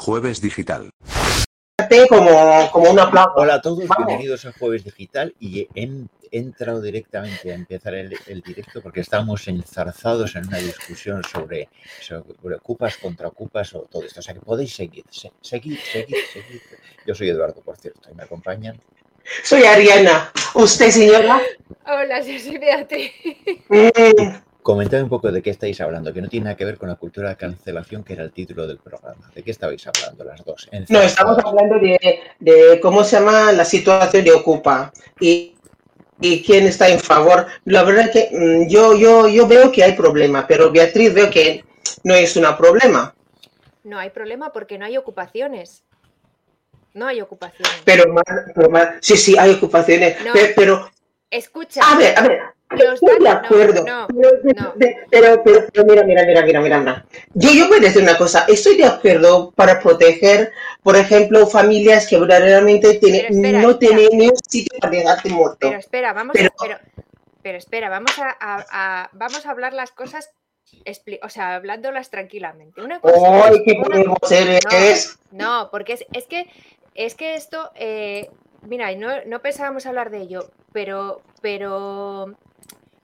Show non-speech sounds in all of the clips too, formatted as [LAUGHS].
Jueves Digital. Como, como una plaza. Hola a todos, bienvenidos a Jueves Digital y he entrado directamente a empezar el, directo porque estamos enzarzados en una discusión sobre, sobre, ocupas contra ocupas o todo esto. O sea que podéis seguir, seguir, seguir, seguir. Yo soy Eduardo, por cierto, y me acompañan. Soy Ariana. ¿Usted, señora? Hola, yo soy Beatriz. Mm. Comentad un poco de qué estáis hablando, que no tiene nada que ver con la cultura de cancelación, que era el título del programa. ¿De qué estabais hablando las dos? No, estamos hablando de, cómo se llama la situación de Ocupa y, y quién está en favor. La verdad es que mm, yo, yo, yo veo que hay problema, pero Beatriz veo que no es un problema. No hay problema porque no hay ocupaciones. No hay ocupaciones. Pero, sí, sí, hay ocupaciones. pero, Escucha. A ver, a ver. Estoy de acuerdo. No, no, pero, pero, pero, mira, mira, mira, mira, mira. Yo, yo voy a decir una cosa. Estoy de acuerdo para proteger, por ejemplo, familias que verdaderamente tienen, no tienen ni un sitio para dejarte muerto. Pero espera, vamos a, pero, pero espera, vamos a, a, vamos a hablar las cosas o sea, hablándolas tranquilamente. Una cosa, ¡Ay, qué podemos ser no, no, porque es, es, que es que esto eh, mira, no, no pensábamos hablar de ello, pero, pero,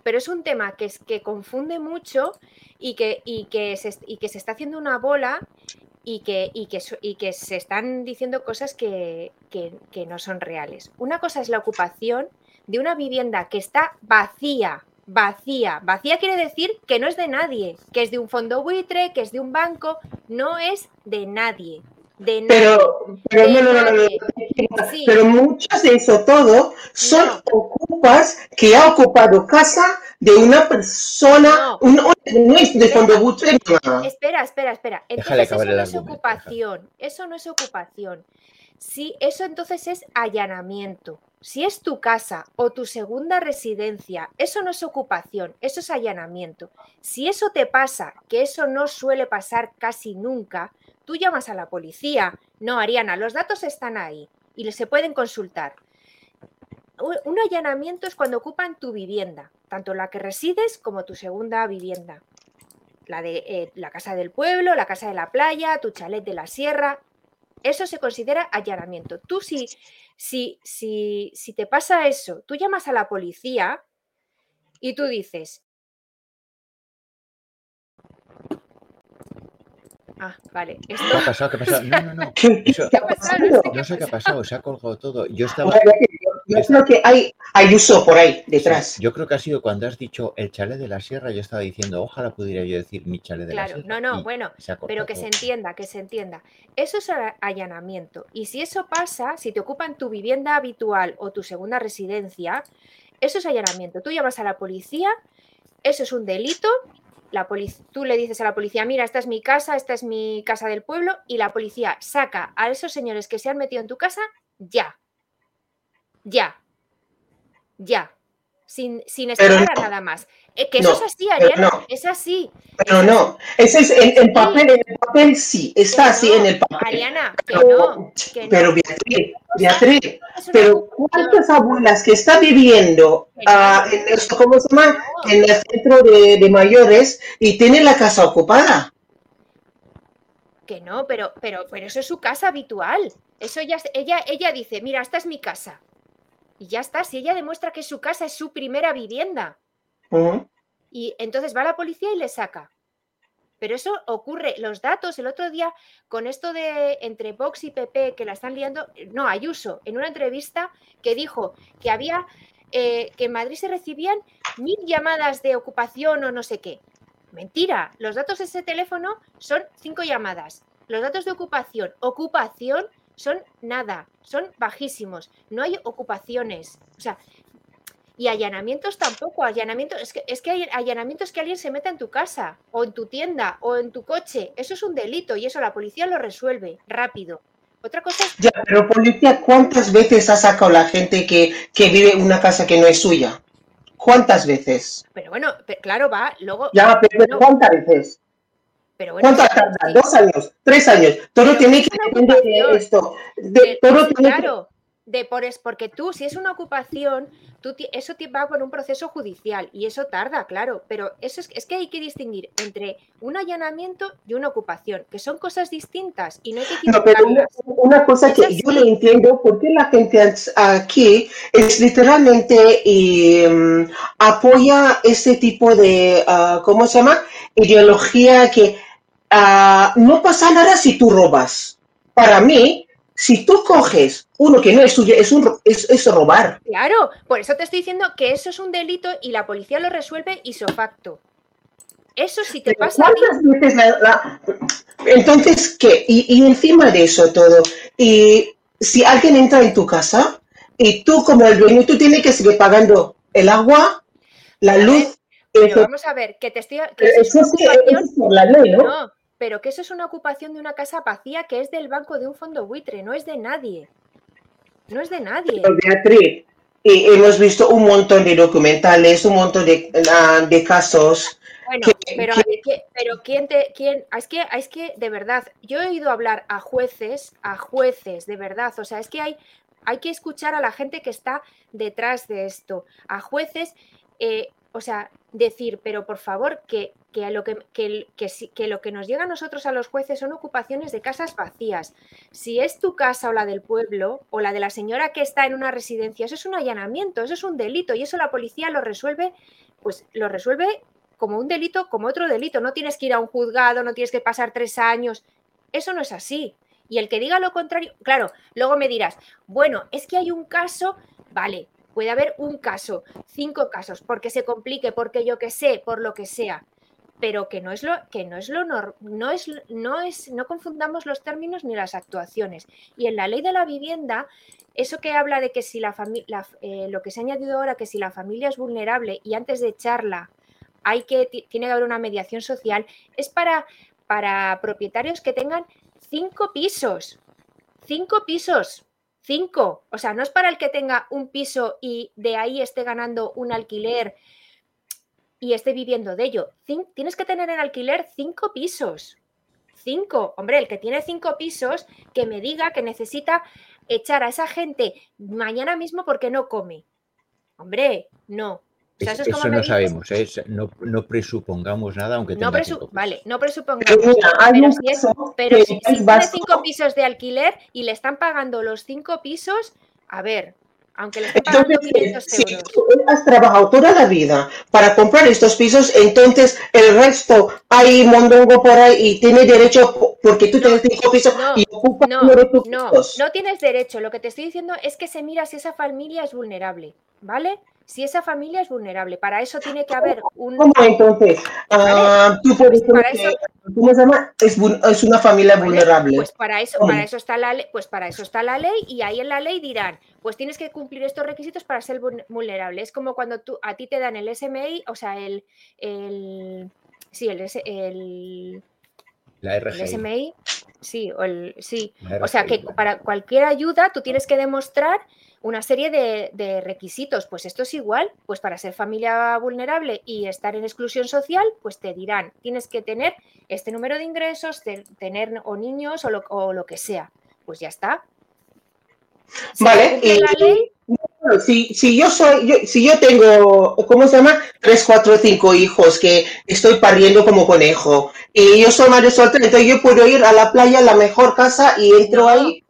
pero es un tema que, es, que confunde mucho y que, y, que se, y que se está haciendo una bola y que, y que, y que se están diciendo cosas que, que, no son reales. Una cosa es la ocupación de una vivienda que está vacía, vacía. Vacía quiere decir que no es de nadie, que es de un fondo buitre, que es de un banco, no es de nadie pero, pero no, no, no, no, pero muchas de eso todo son ocupas que ha ocupado casa de una persona, no, es de fondo. Espera, espera, espera. Entonces eso no es ocupación, eso no es ocupación. Sí, eso entonces es allanamiento. Si es tu casa o tu segunda residencia, eso no es ocupación, eso es allanamiento. Si eso te pasa, que eso no suele pasar casi nunca, Tú llamas a la policía. No, Ariana, los datos están ahí y se pueden consultar. Un allanamiento es cuando ocupan tu vivienda, tanto la que resides como tu segunda vivienda. La de eh, la casa del pueblo, la casa de la playa, tu chalet de la sierra. Eso se considera allanamiento. Tú si, si, si, si te pasa eso, tú llamas a la policía y tú dices, Ah, [LAUGHS] vale. ¿Qué ha pasado? ¿Qué ha pasado? No, no, no. [LAUGHS] No sé qué ha pasado, se ha colgado todo. Yo estaba. Yo creo que hay, hay uso por ahí detrás. yo creo que ha sido cuando has dicho el chalet de la sierra, yo estaba diciendo, ojalá pudiera yo decir mi chalet de la sierra. Claro, no, no, bueno, pero que se entienda, que se entienda. Eso es allanamiento. Y si eso pasa, si te ocupan tu vivienda habitual o tu segunda residencia, eso es allanamiento. Tú llamas a la policía, eso es un delito la tú le dices a la policía, mira, esta es mi casa, esta es mi casa del pueblo, y la policía saca a esos señores que se han metido en tu casa ya. Ya. Ya. Sin, sin esperar a nada más. Eh, que eso es así, Ariana, es así. Pero no, ese es el, papel, en el papel sí, está así en el papel. Ariana, que no. pero Beatriz, Beatriz, pero ¿cuántas abuelas que están viviendo uh, en, el, ¿cómo se llama? en el centro de, de, mayores y tienen la casa ocupada? Que no, pero, pero, pero eso es su casa habitual. Eso ya, ella, ella dice, mira, esta es mi casa. Y ya está, si ella demuestra que su casa es su primera vivienda. Y entonces va la policía y le saca. Pero eso ocurre, los datos, el otro día, con esto de entre Vox y PP que la están liando, no, Ayuso, en una entrevista que dijo que había, eh, que en Madrid se recibían mil llamadas de ocupación o no sé qué. Mentira, los datos de ese teléfono son cinco llamadas. Los datos de ocupación, ocupación, son nada, son bajísimos. No hay ocupaciones. O sea, y allanamientos tampoco, allanamientos, es que, es que hay allanamientos que alguien se meta en tu casa, o en tu tienda, o en tu coche. Eso es un delito y eso la policía lo resuelve rápido. Otra cosa es... Ya, pero policía, ¿cuántas veces ha sacado la gente que, vive en una casa que no es suya? ¿Cuántas veces? Pero bueno, claro, va, luego... Ya, pero ¿cuántas veces? Pero bueno, ¿Cuántas ¿Dos años? ¿Tres años? Todo tiene que depender de esto. De, todo tiene claro. de por es porque tú, si es una ocupación, tú, eso te va por un proceso judicial y eso tarda, claro, pero eso es, es, que hay que distinguir entre un allanamiento y una ocupación, que son cosas distintas y no hay que No, pero una, una cosa que yo no entiendo, porque la gente aquí es literalmente y, um, apoya ese tipo de, uh, ¿cómo se llama? Ideología que uh, no pasa nada si tú robas. Para mí, si tú coges uno que no es tuyo, es, un, es, es, robar. Claro, por eso te estoy diciendo que eso es un delito y la policía lo resuelve isofacto. Eso sí te pasa. Veces la, la... Entonces, ¿qué? Y, y, encima de eso todo, y si alguien entra en tu casa y tú como el dueño, tú tienes que seguir pagando el agua, la luz. Pero vamos a ver, que te estoy... Que eso, es, eso es por la ley, ¿no? no pero que eso es una ocupación de una casa vacía que es del banco de un fondo buitre, no es de nadie. No es de nadie. Beatriz, y hemos visto un montón de documentales, un montón de, de casos. Bueno, que, pero, que, pero ¿quién te, quién, es que, es que de verdad, yo he oído hablar a jueces, a jueces, de verdad, o sea, es que hay, hay que escuchar a la gente que está detrás de esto, a jueces, eh, o sea, decir, pero por favor, que, que, lo que, que, lo que nos llega a nosotros a los jueces son ocupaciones de casas vacías. Si es tu casa o la del pueblo o la de la señora que está en una residencia, eso es un allanamiento, eso es un delito y eso la policía lo resuelve, pues lo resuelve como un delito, como otro delito. No tienes que ir a un juzgado, no tienes que pasar tres años. Eso no es así. Y el que diga lo contrario, claro, luego me dirás, bueno, es que hay un caso, vale, puede haber un caso, cinco casos, porque se complique, porque yo que sé, por lo que sea, pero que no es lo que no es lo no es no es no confundamos los términos ni las actuaciones. Y en la ley de la vivienda eso que habla de que si la familia eh, lo que se ha añadido ahora que si la familia es vulnerable y antes de echarla hay que tiene que haber una mediación social es para para propietarios que tengan cinco pisos. Cinco pisos. Cinco. O sea, no es para el que tenga un piso y de ahí esté ganando un alquiler y esté viviendo de ello. Cin tienes que tener en alquiler cinco pisos. Cinco. Hombre, el que tiene cinco pisos, que me diga que necesita echar a esa gente mañana mismo porque no come. Hombre, no. O sea, eso, es eso no sabemos, ¿eh? no, no, presupongamos nada, aunque no tenga cinco Vale, no presupongamos. Pero, pero si, es, pero si, si tiene cinco pisos de alquiler y le están pagando los cinco pisos, a ver, aunque le estén pagando entonces, 500 si euros. tú has trabajado toda la vida para comprar estos pisos, entonces el resto hay mondongo por ahí y tiene derecho porque tú no, tienes cinco pisos no, y ocupas no, uno de tus no, pisos. no tienes derecho. Lo que te estoy diciendo es que se mira si esa familia es vulnerable, ¿vale? Si esa familia es vulnerable. Para eso tiene que haber un... ¿Cómo entonces? ¿Vale? Uh, tú puedes para que, eso... ¿cómo se llama? Es, es una familia ¿Vale? vulnerable. Pues para eso, para eso está la ley, pues para eso está la ley y ahí en la ley dirán, pues tienes que cumplir estos requisitos para ser vulnerable. Es como cuando tú a ti te dan el SMI, o sea, el, el sí, el, el la RGI. El SMI, sí, o el, sí. O sea que para cualquier ayuda tú tienes que demostrar una serie de, de, requisitos. Pues esto es igual, pues para ser familia vulnerable y estar en exclusión social, pues te dirán, tienes que tener este número de ingresos, tener o niños o lo, o lo, que sea. Pues ya está. Vale. Y, la ley, si, si, yo soy, yo, si yo tengo, ¿cómo se llama? Tres, cuatro, cinco hijos que estoy pariendo como conejo y yo soy madre soltera, entonces yo puedo ir a la playa, a la mejor casa y entro ahí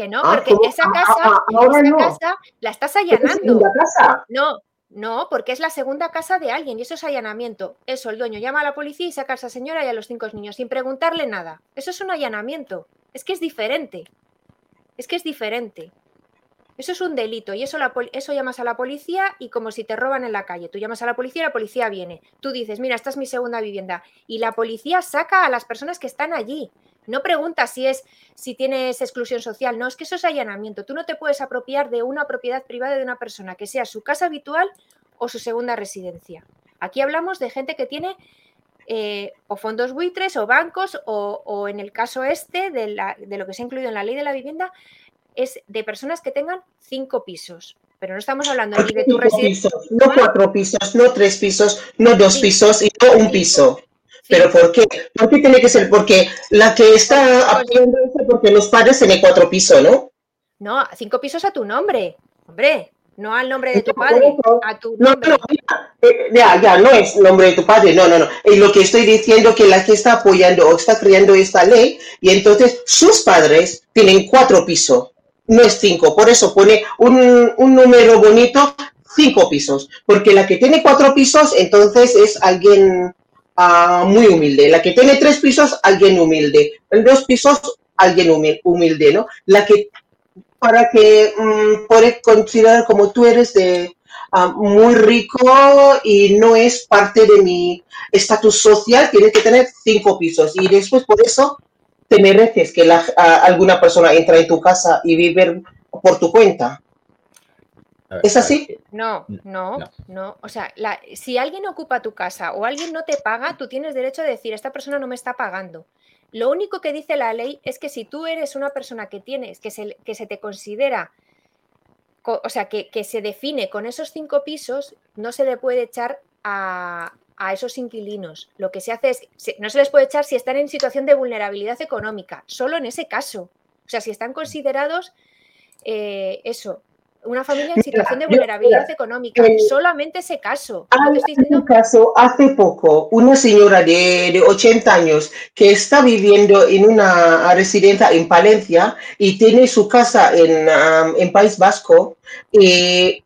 que no, porque ah, esa casa, ah, esa no. casa la estás allanando. Casa? No, no, porque es la segunda casa de alguien y eso es allanamiento. Eso, el dueño llama a la policía y saca a esa señora y a los cinco niños sin preguntarle nada. Eso es un allanamiento. Es que es diferente. Es que es diferente. Eso es un delito y eso, eso llamas a la policía y como si te roban en la calle. Tú llamas a la policía y la policía viene. Tú dices, mira, esta es mi segunda vivienda. Y la policía saca a las personas que están allí. No pregunta si es si tienes exclusión social, no, es que eso es allanamiento. Tú no te puedes apropiar de una propiedad privada de una persona, que sea su casa habitual o su segunda residencia. Aquí hablamos de gente que tiene eh, o fondos buitres o bancos o, o en el caso este de, la, de, lo que se ha incluido en la ley de la vivienda es de personas que tengan cinco pisos. Pero no estamos hablando ni de tu residencia. No cuatro pisos, no tres pisos, no dos sí. pisos y no un piso. ¿Pero por qué? ¿Por qué tiene que ser? Porque la que está apoyando porque los padres tienen cuatro pisos, ¿no? No, cinco pisos a tu nombre. Hombre, no al nombre de tu padre, a tu nombre. Eh, ya, ya, no es nombre de tu padre, no, no, no. Y lo que estoy diciendo que la que está apoyando o está creando esta ley, y entonces sus padres tienen cuatro pisos, no es cinco, por eso pone un, un número bonito, cinco pisos, porque la que tiene cuatro pisos, entonces es alguien ah, muy humilde. La que tiene tres pisos, alguien humilde. En dos pisos, alguien humilde, ¿no? La que para que um, considerar como tú eres de ah, muy rico y no es parte de mi estatus social, tienes que tener cinco pisos y después por eso te mereces que la, alguna persona entre en tu casa y vive por tu cuenta. ¿Es así? No, no, no. O sea, si alguien ocupa tu casa o alguien no te paga, tú tienes derecho a decir, esta persona no me está pagando. Lo único que dice la ley es que si tú eres una persona que tienes, que se, que se te considera, o sea, que, se define con esos cinco pisos, no se le puede echar a, esos inquilinos. Lo que se hace es, no se les puede echar si están en situación de vulnerabilidad económica, solo en ese caso. O sea, si están considerados, eh, eso, una familia en situación de vulnerabilidad económica, solamente ese caso. Hay un caso hace poco, una señora de, 80 años que está viviendo en una residencia en Palencia y tiene su casa en, en País Vasco. Y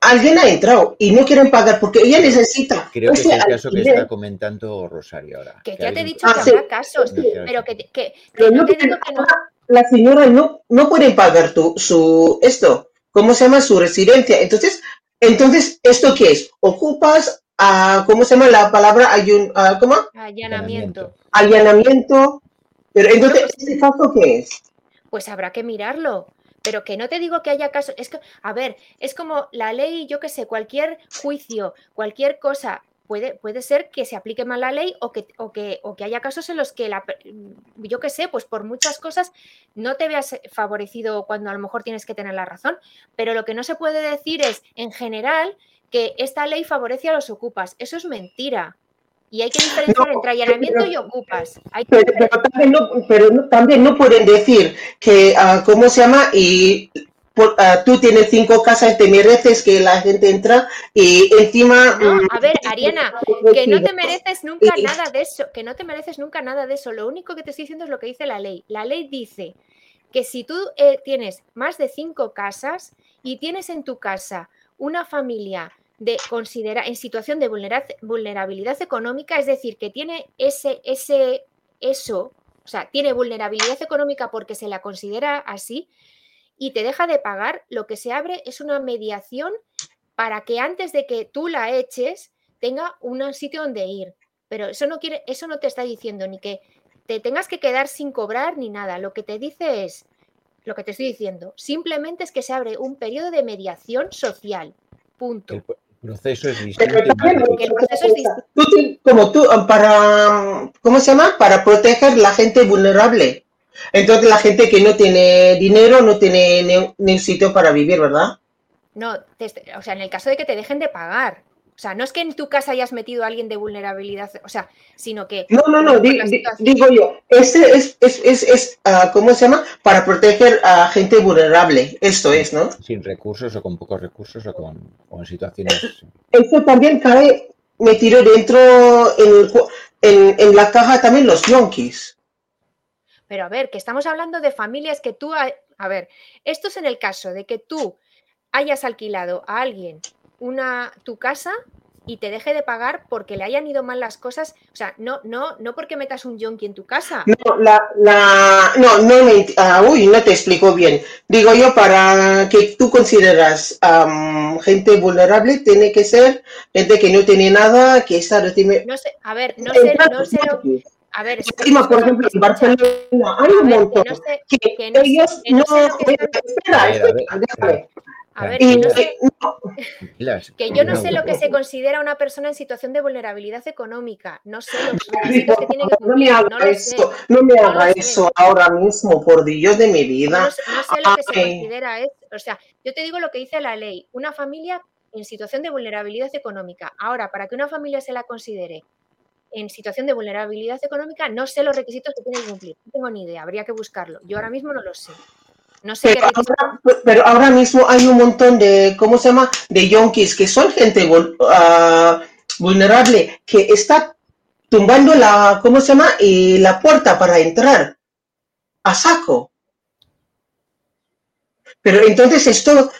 alguien ha entrado y no quieren pagar porque ella necesita. Creo que es el caso que está comentando Rosario ahora. Que, ya te he dicho que habrá casos, pero que, que, no te digo que no. La señora no, no puede pagar tu, su, esto. ¿Cómo se llama? Su residencia. Entonces, entonces ¿esto qué es? Ocupas, a, ¿cómo se llama la palabra? Ayun, ¿Cómo? Allanamiento. Allanamiento. Pero entonces, ¿este caso qué es? Pues habrá que mirarlo. Pero que no te digo que haya casos, es que, a ver, es como la ley, yo qué sé, cualquier juicio, cualquier cosa, Puede, puede, ser que se aplique mal la ley o que, o que, o que haya casos en los que, la, yo qué sé, pues por muchas cosas no te veas favorecido cuando a lo mejor tienes que tener la razón, pero lo que no se puede decir es, en general, que esta ley favorece a los ocupas. Eso es mentira. Y hay que diferenciar entre allanamiento y ocupas. pero, también no, pueden decir que, uh, ¿cómo se llama? Y Ah, tú tienes cinco casas, te mereces que la gente entra y encima... Mm, a ver, Ariana, [LAUGHS] que no te mereces nunca nada de eso, que no te mereces nunca nada de eso. Lo único que te estoy diciendo es lo que dice la ley. La ley dice que si tú eh, tienes más de cinco casas y tienes en tu casa una familia de considera en situación de vulnerabilidad económica, es decir, que tiene ese, ese, eso, o sea, tiene vulnerabilidad económica porque se la considera así, y te deja de pagar, lo que se abre es una mediación para que antes de que tú la eches tenga un sitio donde ir. Pero eso no quiere, eso no te está diciendo ni que te tengas que quedar sin cobrar ni nada. Lo que te dice es lo que te estoy diciendo. Simplemente es que se abre un periodo de mediación social. Punto. El proceso es distinto. Como tú, para, ¿cómo se llama? Para proteger la gente vulnerable. Entonces la gente que no tiene dinero no tiene ni, sitio para vivir, ¿verdad? No, o sea, en el caso de que te dejen de pagar. O sea, no es que en tu casa hayas metido a alguien de vulnerabilidad, o sea, sino que... No, no, no, digo yo, ese es, es, es, es uh, ¿cómo se llama? Para proteger a gente vulnerable, esto es, ¿no? Sin recursos o con pocos recursos o con, con situaciones... Eso también cae metido dentro, en, en, en la caja también los yonkis. Pero a ver, que estamos hablando de familias que tú, a, ver, esto es en el caso de que tú hayas alquilado a alguien una tu casa y te deje de pagar porque le hayan ido mal las cosas, o sea, no, no, no porque metas un yonki en tu casa. No, la, la, no, no me, uh, uy, no te explico bien. Digo yo, para que tú consideras gente vulnerable, tiene que ser gente que no tiene nada, que está... No sé, a ver, no sé, no sé a ver, por ejemplo, en Barcelona hay un montón que, ellos no... Espera, espera, A ver, que, no sé, que yo no sé lo que se considera una persona en situación de vulnerabilidad económica. No sé los requisitos que tiene que cumplir. No me haga eso, no me haga eso ahora mismo, por Dios de mi vida. No, sé lo que se considera es, o sea, yo te digo lo que dice la ley, una familia en situación de vulnerabilidad económica. Ahora, para que una familia se la considere en situación de vulnerabilidad económica, no sé los requisitos que tiene que cumplir. No tengo ni idea, habría que buscarlo. Yo ahora mismo no lo sé. No sé pero, qué ahora, pero ahora mismo hay un montón de, ¿cómo se llama? De yonkis que son gente uh, vulnerable que está tumbando la, ¿cómo se llama? Y la puerta para entrar a saco. Pero entonces esto,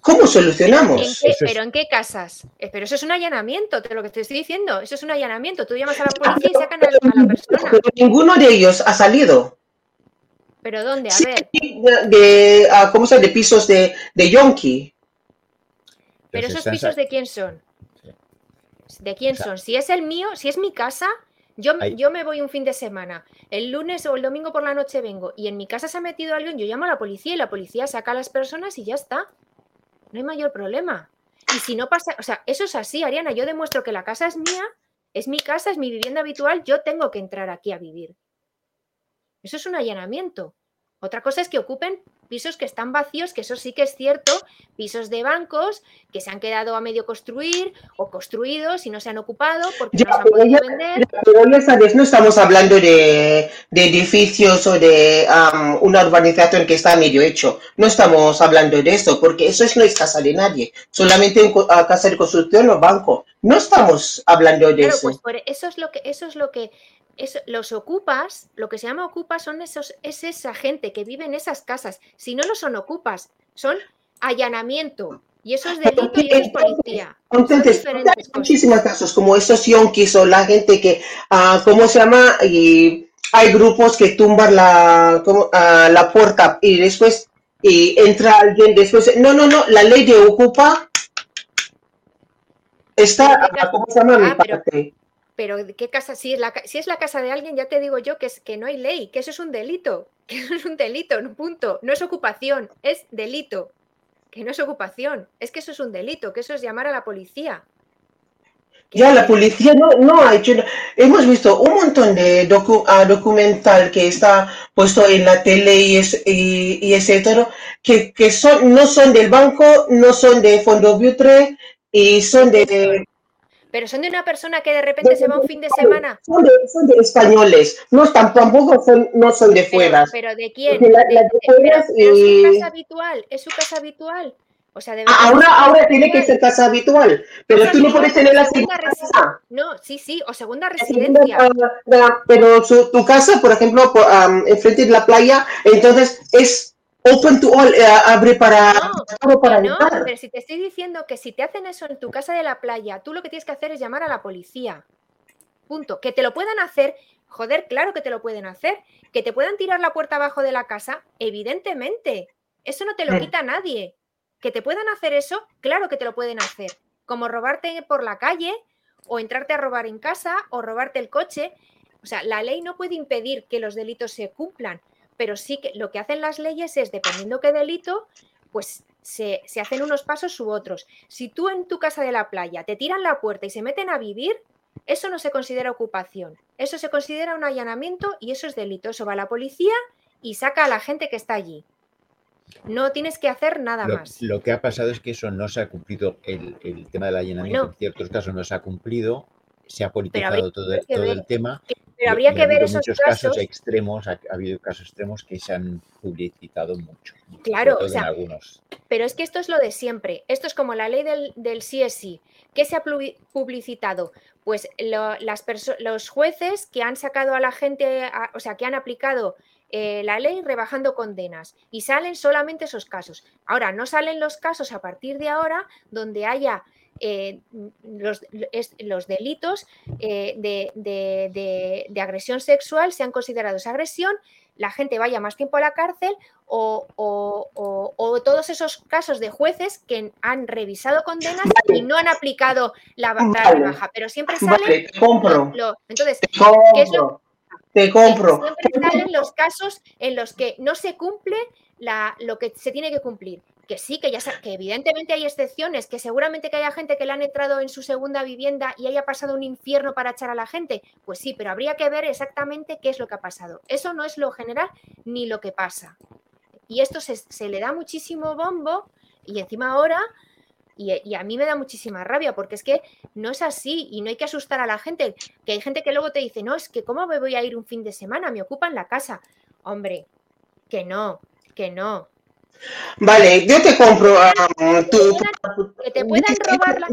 ¿cómo solucionamos? ¿En qué, ¿Pero en qué casas? Eh, pero eso es un allanamiento, te lo que te estoy diciendo. Eso es un allanamiento. Tú llamas a la policía y sacan a la, persona. Pero ninguno de ellos ha salido. ¿Pero dónde? A Sí, ver. de, de, ¿cómo se llama? De pisos de, de yonki. ¿Pero esos pisos de quién son? ¿De quién son? Si es el mío, si es mi casa, yo, yo me voy un fin de semana. El lunes o el domingo por la noche vengo y en mi casa se ha metido alguien, yo llamo a la policía y la policía saca a las personas y ya está. No hay mayor problema. Y si no pasa, o sea, eso es así, Ariana. Yo demuestro que la casa es mía, es mi casa, es mi vivienda habitual, yo tengo que entrar aquí a vivir. Eso es un allanamiento. Otra cosa es que ocupen pisos que están vacíos, que eso sí que es cierto, pisos de bancos que se han quedado a medio construir o construidos y no se han ocupado porque Ya, no se han podido ya- vender. Pero no estamos hablando de, de edificios o de am, una urbanización que está medio hecho. No estamos hablando de eso, porque eso es- no es casa de nadie. Solamente en casa de construcción o banco. No estamos hablando de Claro, eso. pues por eso es lo que, eso es lo que es, los ocupas, lo que se llama ocupas son esos, es esa gente que vive en esas casas. Si no lo son ocupas, son allanamiento. Y eso es delito y eso es policía. Entonces, hay muchísimos casos como esos yonkis o la gente que, ah, ¿cómo se llama? Y hay grupos que tumban la, ¿cómo? Ah, la puerta y después y entra alguien después. No, no, no, la ley de ocupa está, ¿cómo se llama? Mi Ah, pero-. Pero ¿de qué casa? Si es, la, si es la casa de alguien, ya te digo yo que, es, que no hay ley, que eso es un delito, [LAUGHS] que eso es un delito, punto. No es ocupación, es delito. Que no es ocupación, es que eso es un delito, que eso es llamar a la policía. Ya la policía no, no ha hecho. Hemos visto un montón de docu- ah, documental que está puesto en la tele y, es, y, y etcétera, que, que son, no son del banco, no son de Fondo Buitre y son de, Pero son de una persona que de repente se va un fin de semana. son de, son de españoles, no tampoco son, no son de Pero, fuera. pero ¿de quién? La- De- de de- pero, pero es su y- casa habitual, es su casa habitual. O sea, Ah, Ahora, ahora tiene que ser casa habitual, pero tú no puedes tener la segunda segunda casa. No, sí, sí, o segunda segunda, residencia. ah, pero su- tu casa, por ejemplo, por, am, enfrente de la playa, entonces es open to all, eh, abre para No, todo para no, pero si te estoy diciendo que si te hacen eso en tu casa de la playa, tú lo que tienes que hacer es llamar a la policía. Punto. Que te lo puedan hacer, joder, claro que te lo pueden hacer. Que te puedan tirar la puerta abajo de la casa, evidentemente. Eso no te lo quita nadie. Que te puedan hacer eso, claro que te lo pueden hacer. Como robarte por la calle, o entrarte a robar en casa, o robarte el coche. O sea, la ley no puede impedir que los delitos se cumplan, pero sí que lo que hacen las leyes es, dependiendo qué delito, pues se, se hacen unos pasos u otros. Si tú en tu casa de la playa te tiran la puerta y se meten a vivir, eso no se considera ocupación. Eso se considera un allanamiento y eso es delito. Eso va a la policía y saca a la gente que está allí. No tienes que hacer nada Lo, más. lo que ha pasado es que eso no se ha cumplido, el, el tema del allanamiento Bueno. en ciertos casos no se ha cumplido, se ha politizado todo, el tema. Pero habría y que ha ver esos muchos casos. casos extremos, ha, ha habido casos extremos que se han publicitado mucho. Claro, o sea, en algunos. Pero es que esto es lo de siempre. Esto es como la ley del, del sí es sí. ¿Qué se ha publicitado? Pues lo- las los jueces que han sacado a la gente, a- o sea, que han aplicado eh, la ley rebajando condenas y salen solamente esos casos. Ahora, no salen los casos a partir de ahora donde haya eh, los, es- los delitos eh, de, de- de- de agresión sexual sean considerados agresión, la gente vaya más tiempo a la cárcel o, o- o- o todos esos casos de jueces que han revisado condenas Vale. y no han aplicado la, la Vale. rebaja, pero siempre salen. Vale, te compro, lo- entonces, te ¿qué es lo compro, te compro. siempre salen los casos en los que no se cumple la, lo que se tiene que cumplir. Que sí, que ya que evidentemente hay excepciones, que seguramente que haya gente que le han entrado en su segunda vivienda y haya pasado un infierno para echar a la gente. Pues sí, pero habría que ver exactamente qué es lo que ha pasado. Eso no es lo general ni lo que pasa. Y esto se, se le da muchísimo bombo y encima ahora, y, y a mí me da muchísima rabia porque es que no es así y no hay que asustar a la gente. Que hay gente que luego te dice, no, es que ¿cómo me voy a ir un fin de semana? Me ocupan la casa. Hombre, que no, que no. Vale, yo te compro um, tu, Que te puedan robar la...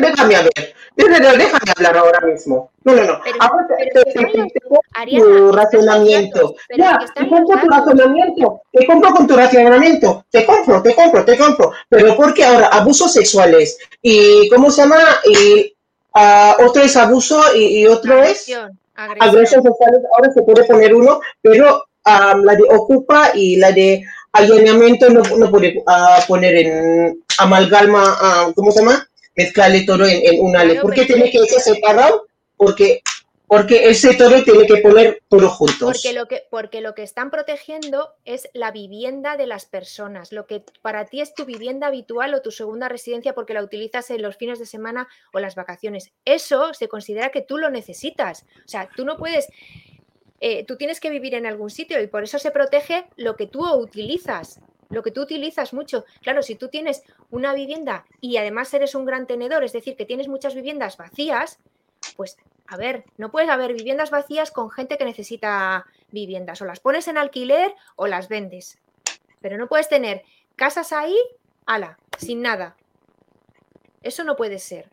Déjame a ver. Déjame hablar ahora mismo. No, no, no. Ahora te- tu razonamiento. Ya, te compro tu razonamiento. Te compro con tu razonamiento. Te compro, te compro, te compro. Pero porque ahora abusos sexuales y ¿cómo se llama? Y ah, otro es abuso y, y otro es Agresión, agresión. sexuales. Ahora se puede poner uno, pero ah, la de ocupa y la de allanamiento no, no puede ah, poner en amalgama, ah, ¿cómo se llama? Mezclarle todo en, en una ley. ¿Por qué tiene que ser separado? Porque, porque ese todo tiene que poner todo juntos. Porque lo, que, porque lo que están protegiendo es la vivienda de las personas, lo que para ti es tu vivienda habitual o tu segunda residencia porque la utilizas en los fines de semana o las vacaciones. Eso se considera que tú lo necesitas. O sea, tú no puedes, eh, tú tienes que vivir en algún sitio y por eso se protege lo que tú utilizas, lo que tú utilizas mucho. Claro, si tú tienes una vivienda y además eres un gran tenedor, es decir, que tienes muchas viviendas vacías, pues a ver, no puedes haber viviendas vacías con gente que necesita viviendas. O las pones en alquiler o las vendes. Pero no puedes tener casas ahí, ala, sin nada. Eso no puede ser.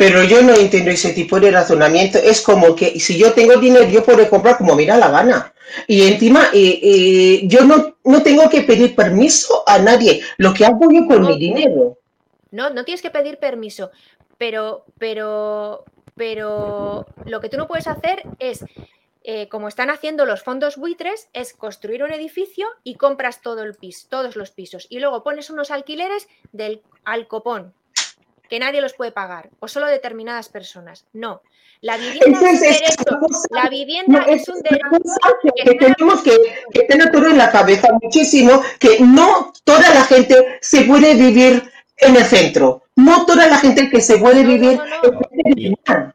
Pero yo no entiendo ese tipo de razonamiento. Es como que si yo tengo dinero, yo puedo comprar como me da la gana. Y encima, eh, eh, yo no, no tengo que pedir permiso a nadie. Lo que hago yo con No. mi dinero. No, no tienes que pedir permiso. Pero, pero, pero lo que tú no puedes hacer es, eh, como están haciendo los fondos buitres, es construir un edificio y compras todo el piso, todos los pisos. Y luego pones unos alquileres del al copón, que nadie los puede pagar, o solo determinadas personas. No. La vivienda es un derecho. cosa- La vivienda no, es es un derecho. que, que tenemos que, que tener todo en la cabeza muchísimo, que no toda la gente se puede vivir en el centro. No toda la gente que se puede vivir no, no. en el centro.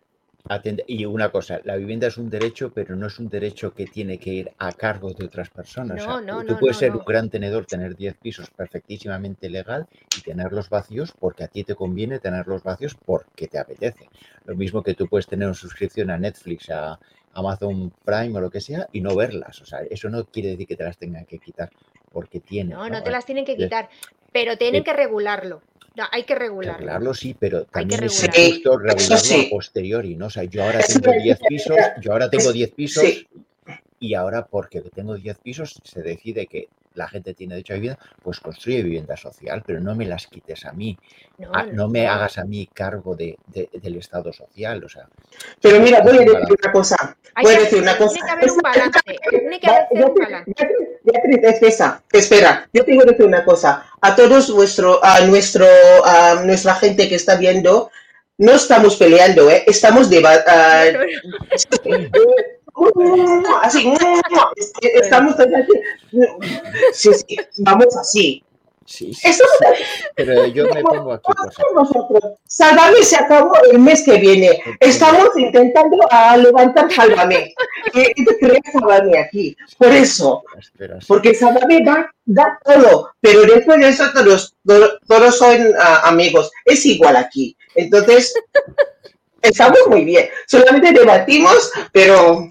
Y una cosa, la vivienda es un derecho, pero no es un derecho que tiene que ir a cargo de otras personas. O sea, No, no, tú no, puedes no, ser no. un gran tenedor, tener 10 pisos perfectísimamente legal y tenerlos vacíos porque a ti te conviene tenerlos vacíos porque te apetece. Lo mismo que tú puedes tener una suscripción a Netflix, a Amazon Prime o lo que sea y no verlas. O sea, eso no quiere decir que te las tengan que quitar porque tienes. No, no te las tienen que quitar, pero tienen eh, que regularlo. No, hay que regularlo. Regularlo sí, pero Hay que también es regularlo. justo regularlo sí. a posteriori, ¿no? O sea, yo ahora tengo es- 10 pisos, yo ahora tengo 10 pisos Sí. y ahora porque tengo 10 pisos se decide que la gente tiene derecho a vivienda, pues construye vivienda social, pero no me las quites a mí, No, a- no me hagas a mí cargo de, de- del Estado social, o sea. Pero mira, voy a decir una cosa. Voy a decir una cosa. Tiene que haber un balance. Tiene que haber un balance. Beatriz, espera, espera, yo tengo que decir una cosa. A todos vuestro, a nuestro, a nuestra gente que está viendo, no estamos peleando, ¿eh? estamos debatiendo. [LAUGHS] así, estamos sí, sí, vamos así. Sí, sí, pero yo me pongo aquí nosotros. Sálvame se acabó el mes que viene. Estamos intentando a levantar Sálvame. Y te crees Sálvame aquí. Por eso. Porque Sálvame da, da todo. Pero después de eso todos, todos, todos son ah, amigos. Es igual aquí. Entonces, estamos muy bien. Solamente debatimos, pero...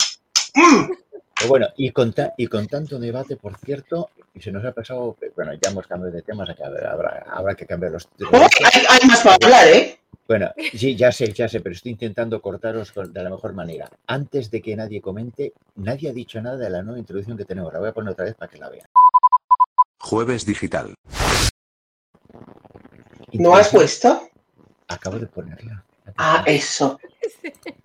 Pero bueno, y con, ta- y con tanto debate, por cierto, y se nos ha pasado, bueno, ya hemos cambiado de temas, habrá, habrá que cambiar los oh, hay, hay más para hablar, ¿eh? Bueno, sí, ya sé, ya sé, pero estoy intentando cortaros con- de la mejor manera. Antes de que nadie comente, nadie ha dicho nada de la nueva introducción que tenemos. La voy a poner otra vez para que la vean. Jueves digital. ¿No has puesto? Acabo de ponerla. Ah, eso. [LAUGHS]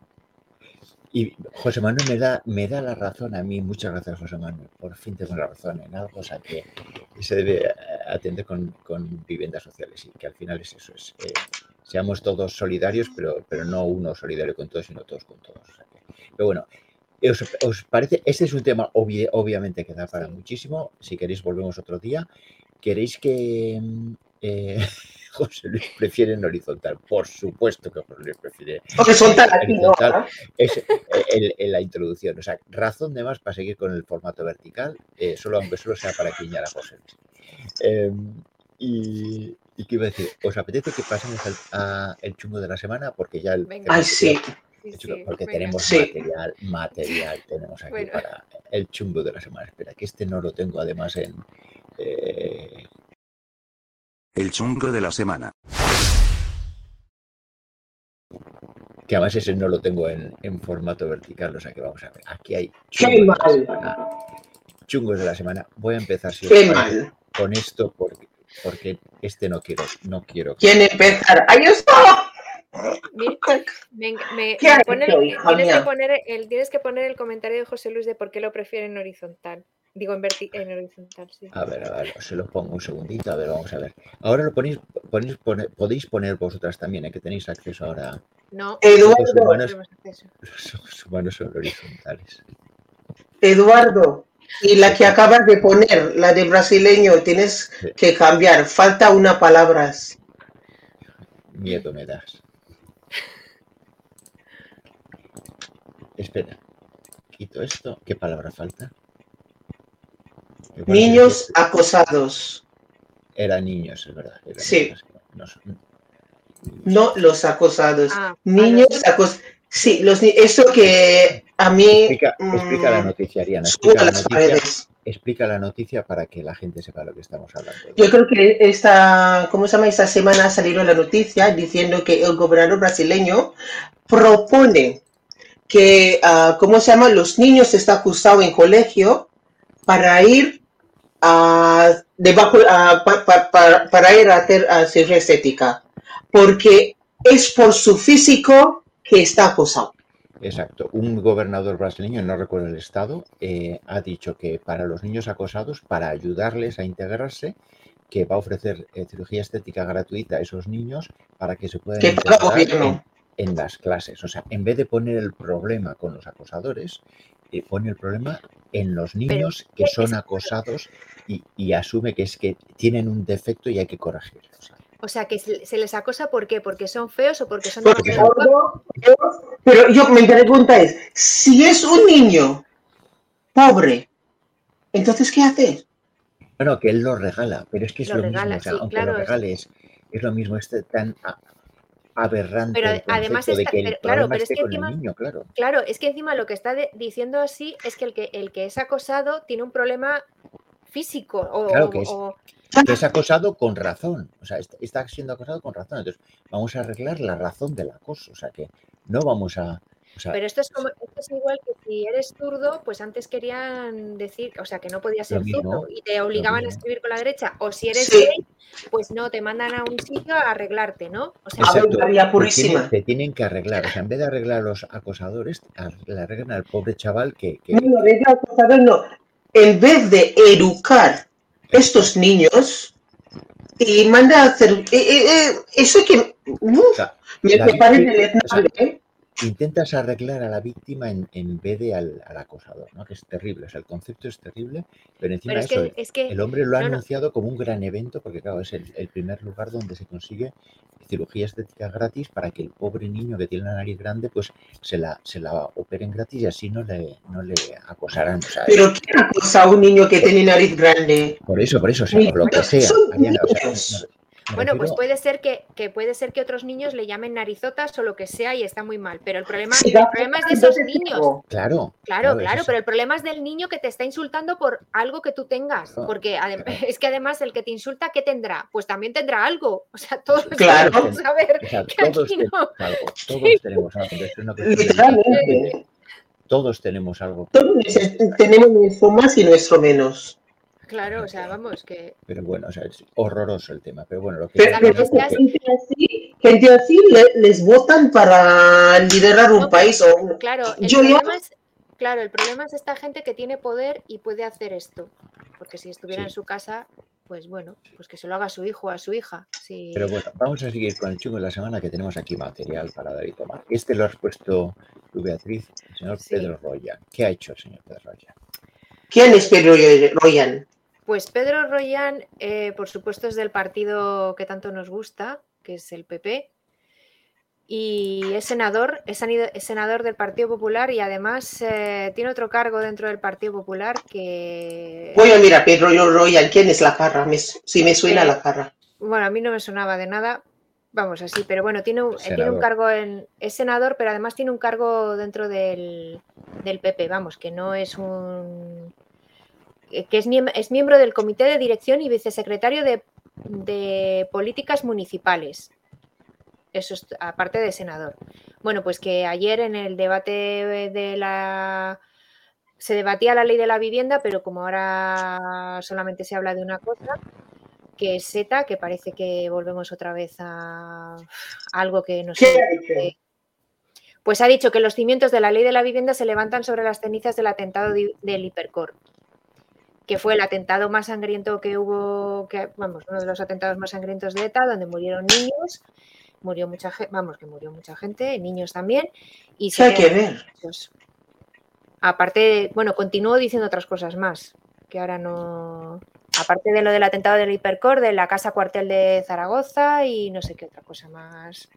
Y José Manuel me da, me da la razón a mí. Muchas gracias, José Manuel. Por fin tengo la razón en algo, o sea, que se debe atender con, con viviendas sociales y que al final es eso. Es, eh, seamos todos solidarios, pero, pero no uno solidario con todos, sino todos con todos. pero bueno, ¿os, parece? Este es un tema obvi- obviamente que da para muchísimo. Si queréis, volvemos otro día. ¿Queréis que mm, eh, [LAUGHS] José Luis prefiere en horizontal? Por supuesto que José Luis prefiere ¿no? Horizontal. es el- el- la introducción. O sea, razón de más para seguir con el formato vertical, eh, solo aunque solo sea para quiñar a José Luis. Eh, y, y qué iba a decir, ¿os apetece que pasemos al a el chungo de la semana? Porque ya el, Venga. Ay, sí. Sí, porque venga. tenemos Sí. material, material tenemos aquí Bueno. para el chungo de la semana. Espera, que este no lo tengo además en... Eh, El chungo de la semana. que además ese no lo tengo en, en formato vertical, o sea que vamos a ver. Aquí hay ¡Qué chungos de la mal! Chungos de la semana. Voy a empezar si os ¡Qué parece, mal! con esto porque, porque este no quiero, no quiero. ¿Quién empezar? ¡Ahí está! Mira, me, me- ¿Qué me has pone- hecho, hija tienes, que mía? poner el, tienes que poner el comentario de José Luis de por qué lo prefieren horizontal. Digo, en, en horizontal, sí. A ver, a ver, se lo pongo un segundito, a ver, vamos a ver. Ahora lo ponéis, ponéis pone- podéis poner vosotras también, ¿eh? que tenéis acceso ahora. No, Eduardo, Los no humanos, los son horizontales. Eduardo, y la que acabas de poner, la de brasileño, tienes Sí. que cambiar. Falta una palabra. Miedo me das. Espera, quito esto. ¿Qué palabra falta? Niños acosados. que Era niños, es verdad. eran Sí. niños, no son- No los acosados. Ah, Niños acosados. Sí, los ni- eso que a mí Explica, explica la mm, noticia, Ariana. Explica a la las noticia, paredes. explica la noticia para que la gente sepa lo que estamos hablando. Yo creo que esta, ¿cómo se llama? Esta semana ha salido la noticia diciendo que el gobernador brasileño propone que, ah, ¿cómo se llama? Los niños están acusados en colegio para ir a, debajo, a- pa- pa- pa- para ir a hacer cirugía estética, porque es por su físico que está acusado. Exacto. Un gobernador brasileño, no recuerdo el estado, eh, ha dicho que para los niños acosados, para ayudarles a integrarse, que va a ofrecer eh, cirugía estética gratuita a esos niños para que se puedan integrar en. En las clases. O sea, en vez de poner el problema con los acosadores, eh, pone el problema en los niños que es- son acosados y, y asume que es que tienen un defecto y hay que corregirlo. O sea, O sea, que se, les acosa ¿por qué? ¿Porque son feos o porque son Porque gordo, pero yo mi pregunta es, si es un niño pobre, entonces ¿qué hace? Bueno, que él lo regala, pero es que es Lo lo, regala, mismo. O sea, sí, aunque claro, lo es- regale, es, es lo mismo, este tan aberrante Pero el además de está- que el pero claro, pero es que encima- niño, claro. Claro, es que encima lo que está de- diciendo así es que el, que el que es acosado tiene un problema físico o, Claro que es. o- Que es acosado con razón, o sea, est- está siendo acosado con razón. Entonces, vamos a arreglar la razón del acoso, o sea, que no vamos a... O sea, Pero esto es como esto es igual que si eres zurdo, pues antes querían decir, o sea, que no podías ser mismo, zurdo y te obligaban a escribir con la derecha. O si eres Sí. gay, pues no, te mandan a un sitio a arreglarte, ¿no? O sea, A ver, Exacto. Te Purísima. tienen, te tienen que arreglar, o sea, en vez de arreglar a los acosadores, le arreglan al pobre chaval que... que- No, ¿sabes? No. En vez de educar estos niños y manda a hacer eh, eh, eh, eso que sea, me, parece deleznable, ¿eh? Intentas arreglar a la víctima en, en vez de al, al acosador, ¿no? Que es terrible, o sea, el concepto es terrible, pero encima pero es eso, que, es que el hombre lo ha no, no. anunciado como un gran evento porque, claro, es el, el primer lugar donde se consigue cirugía estética gratis para que el pobre niño que tiene la nariz grande, pues se la, se la operen gratis y así no le, no le acosarán. O sea, Pero ¿quién acosa a un niño que tiene nariz grande? por eso, por eso, o sea, por lo que sea. Son Ariana, o sea, niños. me- me Bueno, pues puede ser que, que puede ser que otros niños le llamen narizotas o lo que sea y está muy mal. Pero el problema, Sí, el problema es de esos niños. Claro, Claro, claro, pero el problema es del niño que te está insultando por algo que tú tengas. Claro, Porque claro. [LAUGHS] es que además el que te insulta, ¿qué tendrá? Pues también tendrá algo. O sea, [LAUGHS] todos Claro. vamos a ver O sea, que todos aquí tenemos no. algo, [LAUGHS] todos tenemos algo. es una todos tenemos algo. Todos neces- tenemos nuestro más y nuestro menos. Claro, o sea, vamos, que. Pero bueno, o sea, es horroroso el tema. Pero bueno, lo que Pero, La decía pero es noticia que- gente así, gente así le- les votan para liderar un No, país o un- Claro, el Yo ya- problema es. Claro, el problema es esta gente que tiene poder y puede hacer esto. Porque si estuviera Sí. en su casa, pues bueno, pues que se lo haga a su hijo o a su hija. Sí. Pero bueno, vamos a seguir con el chungo de la semana que tenemos aquí material para dar y tomar. Este lo has puesto tú, Beatriz, el señor Sí. Pedro Roya. ¿Qué ha hecho el señor Pedro Roya? ¿Quién es Pedro Royan? Pues Pedro Royan, eh, por supuesto, es del partido que tanto nos gusta, que es el PP, y es senador, es senador del Partido Popular y además eh, tiene otro cargo dentro del Partido Popular que, Voy a mirar Pedro Royan. ¿Quién es la cara? Me- si me suena Eh, la cara. bueno, a mí no me sonaba de nada, Vamos, así, pero bueno, tiene un, tiene un cargo en. Es senador, pero además tiene un cargo dentro del, del PP, vamos, que no es un. Que es, es miembro del comité de dirección y vicesecretario de, de políticas municipales. Eso es aparte de senador. Bueno, pues que ayer en el debate de la se debatía la ley de la vivienda, pero como ahora solamente se habla de una cosa, que es SETA, que parece que volvemos otra vez a, algo que nos... ¿Qué Pues ha dicho que los cimientos de la ley de la vivienda se levantan sobre las cenizas del atentado del Hipercor, que fue el atentado más sangriento que hubo, que, vamos, uno de los atentados más sangrientos de ETA, donde murieron niños, murió mucha gente, vamos, que murió mucha gente, niños también. Y ¿Qué hay que ver? Aparte, bueno, continúo diciendo otras cosas más, que ahora no. Aparte de lo del atentado del Hipercor, de la casa cuartel de Zaragoza y no sé qué otra cosa más.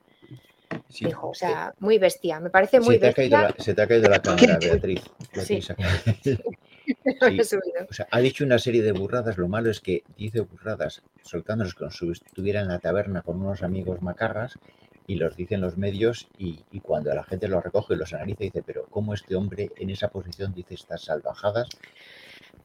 Dijo, o sea, muy bestia, me parece muy se te bestia. Ha caído se te ha caído la [LAUGHS] cámara, Beatriz. Sí. [LAUGHS] [LAUGHS] Sí. O sea, ha dicho una serie de burradas. Lo malo es que dice burradas soltándonos como si estuviera en la taberna con unos amigos macarras y los dicen los medios y, y, cuando la gente los recoge y los analiza dice, pero ¿cómo este hombre en esa posición dice estas salvajadas?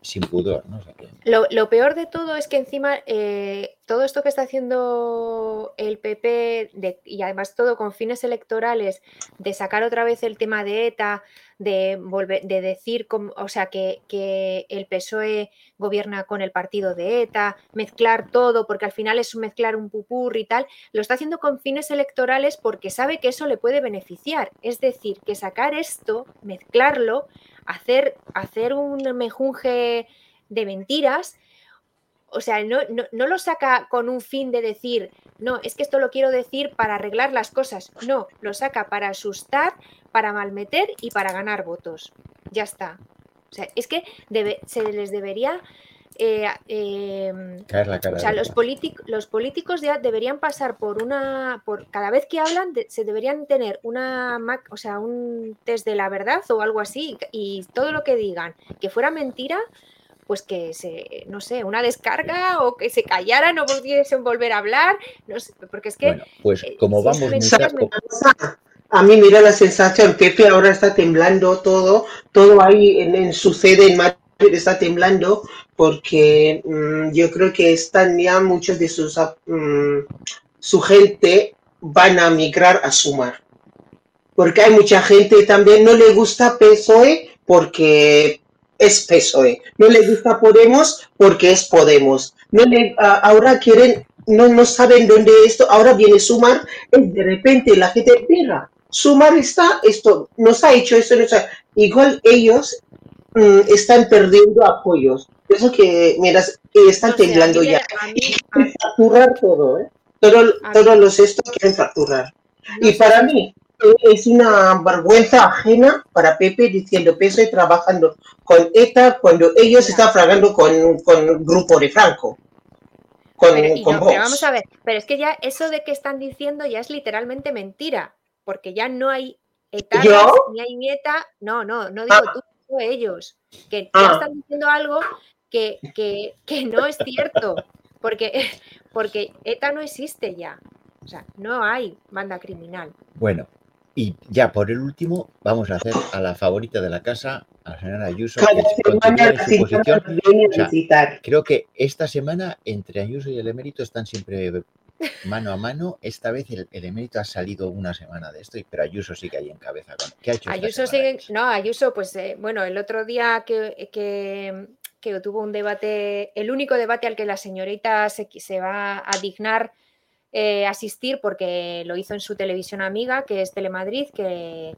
sin pudor. ¿no? O sea que... lo, lo, peor de todo es que encima eh, todo esto que está haciendo el PP de, y además todo con fines electorales, de sacar otra vez el tema de ETA, de, volver, de decir, o sea, que, que, el PSOE gobierna con el partido de ETA, mezclar todo, porque al final es mezclar un pupurri y tal, lo está haciendo con fines electorales porque sabe que eso le puede beneficiar. Es decir, que sacar esto, mezclarlo, hacer, hacer un mejunje de mentiras, o sea, no, no, no, lo saca con un fin de decir, no, es que esto lo quiero decir para arreglar las cosas. No, lo saca para asustar, para malmeter y para ganar votos. Ya está. O sea, es que debe, se les debería... Eh, eh, Caer la cara o sea, los, los, políticos ya deberían pasar por una, por cada vez que hablan, de, se deberían tener una, o sea, un test de la verdad o algo así, y todo lo que digan que fuera mentira, pues que se, no sé, una descarga o que se callara, no pudiesen volver a hablar, no sé, porque es que... Bueno, pues como vamos... A mí mira la sensación, Pepe ahora está temblando todo, todo ahí en, en su sede en Madrid está temblando porque mmm, yo creo que están ya muchos de sus mmm, su gente van a migrar a Sumar. Porque hay mucha gente también no le gusta PSOE porque es PSOE. No le gusta Podemos porque es Podemos. No le, uh, ahora quieren, no, no saben dónde esto, ahora viene Sumar, y de repente la gente, mira, Sumar está, esto, nos ha hecho esto, nos ha, igual ellos mm, están perdiendo apoyos. Eso que, mira, que están temblando ya. Y quieren facturar todo, ¿eh? Todo, todos los estos quieren facturar. No y para mí, es una vergüenza ajena para Pepe diciendo peso y trabajando con ETA cuando ellos están fragando con, con Grupo de Franco, con, Pero, con no, Vox. pero vamos a ver, pero es que ya eso de que están diciendo ya es literalmente mentira, porque ya no hay ¿Yo? ni hay nieta, no, no, no digo Ah. tú, digo ellos, que ya Ah. están diciendo algo que, que, que no es cierto, porque, porque ETA no existe ya, o sea, no hay banda criminal. Bueno, y ya por el último, vamos a hacer a la favorita de la casa, a la señora Ayuso, que Cada semana en su posición. O sea. Creo que esta semana entre Ayuso y el emérito están siempre mano a mano. Esta vez el, el emérito ha salido una semana de esto, pero Ayuso sigue ahí en cabeza. con- ¿Qué ha hecho? Ayuso sigue, Ayuso? no, Ayuso, pues eh, bueno, el otro día que, que, que tuvo un debate, el único debate al que la señorita se, qui- se va a dignar eh, asistir porque lo hizo en su televisión amiga, que es Telemadrid, que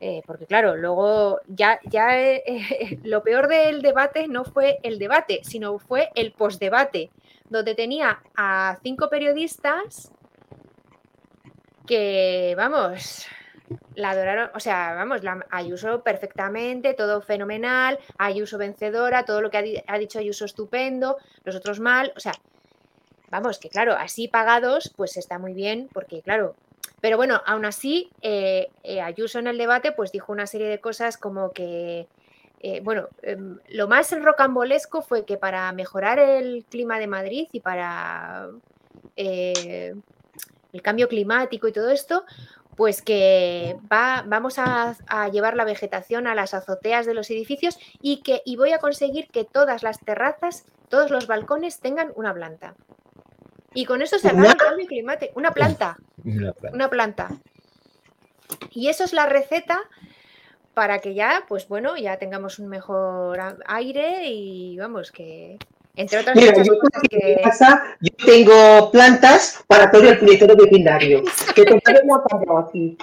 eh, porque claro, luego ya, ya eh, [LAUGHS] lo peor del debate no fue el debate, sino fue el postdebate, donde tenía a cinco periodistas que, vamos, la adoraron, o sea, vamos, la Ayuso perfectamente, todo fenomenal, Ayuso vencedora, todo lo que ha, ha dicho Ayuso estupendo, los otros mal, o sea, vamos, que claro, así pagados, pues está muy bien, porque claro, pero bueno, aún así, eh, eh, Ayuso en el debate, pues dijo una serie de cosas como que, eh, bueno, em, lo más rocambolesco fue que para mejorar el clima de Madrid y para el cambio climático y todo esto, pues que va, vamos a, llevar la vegetación a las azoteas de los edificios y que y voy a conseguir que todas las terrazas, todos los balcones tengan una planta. Y con eso se acaba el cambio climático. Una planta. Una planta. Y eso es la receta para que ya, pues bueno, ya tengamos un mejor aire y vamos, que entre otras cosas que... yo tengo plantas para todo el puñetero vecindario. [LAUGHS] que te aquí.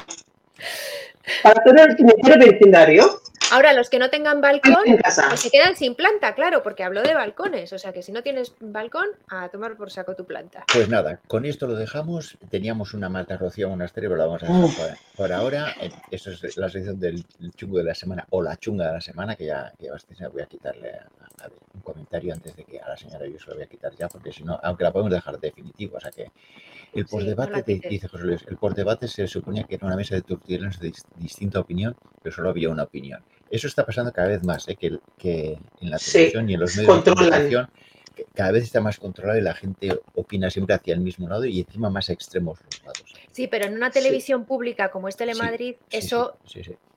Para todo el puñetero vecindario. Ahora, los que no tengan balcón, pues se quedan sin planta, claro, porque hablo de balcones. O sea que si no tienes balcón, a tomar por saco tu planta. Pues nada, con esto lo dejamos. Teníamos una mata rocía monasterio, pero la vamos a dejar por, ahora. Eh, eso es la sección del chungo de la semana o la chunga de la semana, que ya, que voy a quitarle un comentario antes de que a la señora yo se lo voy a quitar ya, porque si no, aunque la podemos dejar definitivo. O sea que el postdebate, dice José Luis, el postdebate se suponía que era una mesa de tertulianos de distinta opinión, pero solo había una opinión. Eso está pasando cada vez más, ¿eh? que, que, en la televisión y en los medios de comunicación cada vez está más controlado y la gente opina siempre hacia el mismo lado y encima más extremos los lados. Sí, pero en una televisión pública como es Telemadrid, eso...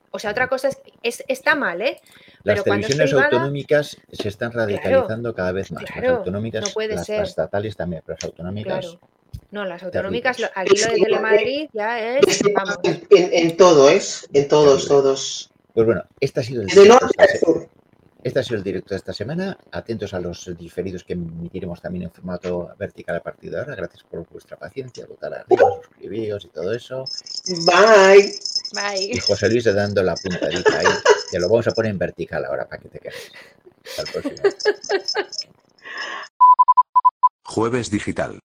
O sea, otra cosa es, está mal, ¿eh? Las televisiones autonómicas se están radicalizando cada vez más. las autonómicas, no puede las, ser. estatales también, pero las autonómicas. No, las autonómicas, aquí lo de Telemadrid ya es. Vamos. En, todo, ¿es? En todos, todos. Pues bueno, este ha sido el directo, este ha sido el directo de esta semana. Atentos a los diferidos que emitiremos también en formato vertical a partir de ahora. Gracias por vuestra paciencia, votar arriba, suscribiros y todo eso. Bye. Bye. Y José Luis dando la puntadita ahí, que lo vamos a poner en vertical ahora para que te quedes. Hasta el próximo. Jueves Digital.